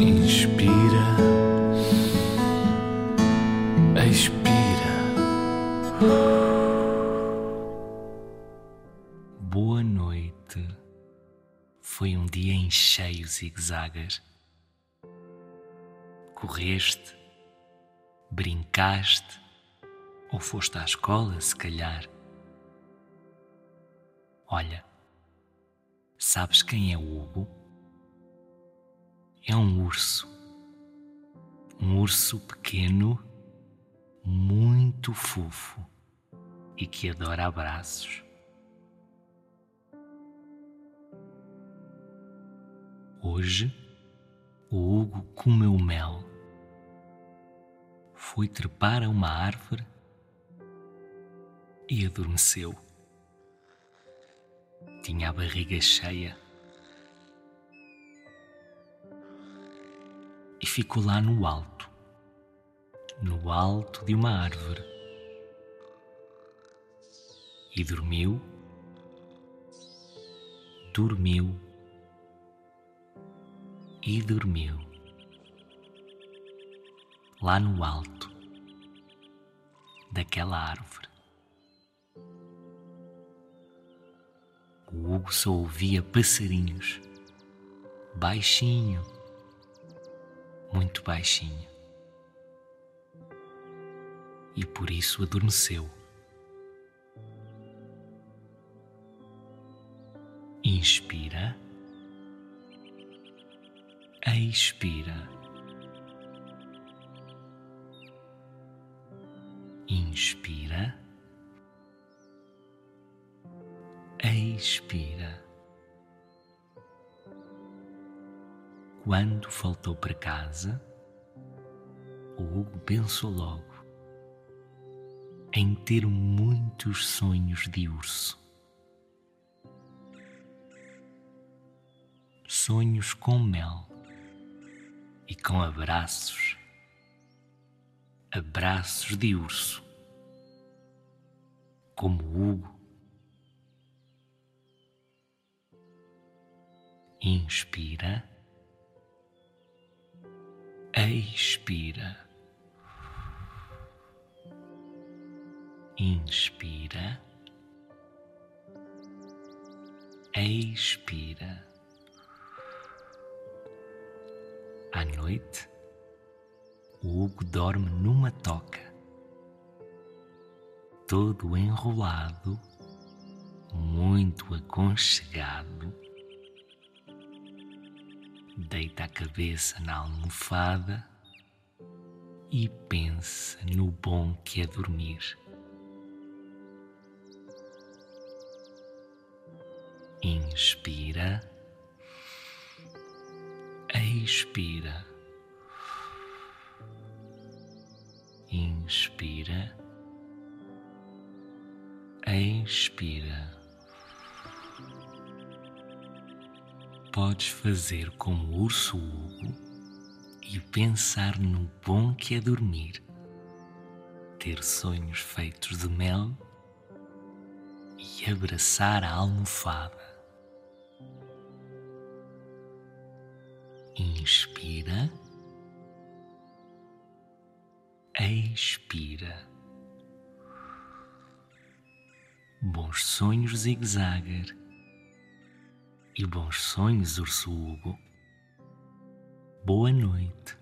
Inspira, expira. Boa noite. Foi um dia em cheio zigue-zagas. Correste, brincaste ou foste à escola, se calhar. Olha, sabes quem é o Hugo? É um urso. Um urso pequeno, muito fofo e que adora abraços. Hoje, o Hugo comeu mel. Foi trepar a uma árvore e adormeceu. Tinha a barriga cheia e ficou lá no alto, no alto de uma árvore. E dormiu, dormiu e dormiu. Lá no alto daquela árvore. O Hugo só ouvia passarinhos, baixinho, muito baixinho. E por isso adormeceu. Inspira, expira. Inspira, expira. Quando voltou para casa, o Hugo pensou logo em ter muitos sonhos de urso. Sonhos com mel e com abraços, abraços de urso, como Hugo. Inspira, expira, inspira, expira. À noite, o Hugo dorme numa toca, todo enrolado, muito aconchegado. Deita a cabeça na almofada e pensa no bom que é dormir. Inspira expira, inspira, expira. Podes fazer como o urso Hugo e pensar no bom que é dormir, ter sonhos feitos de mel e abraçar a almofada. Inspira, expira. Bons sonhos, zigue-zague. E bons sonhos, urso Hugo. Boa noite.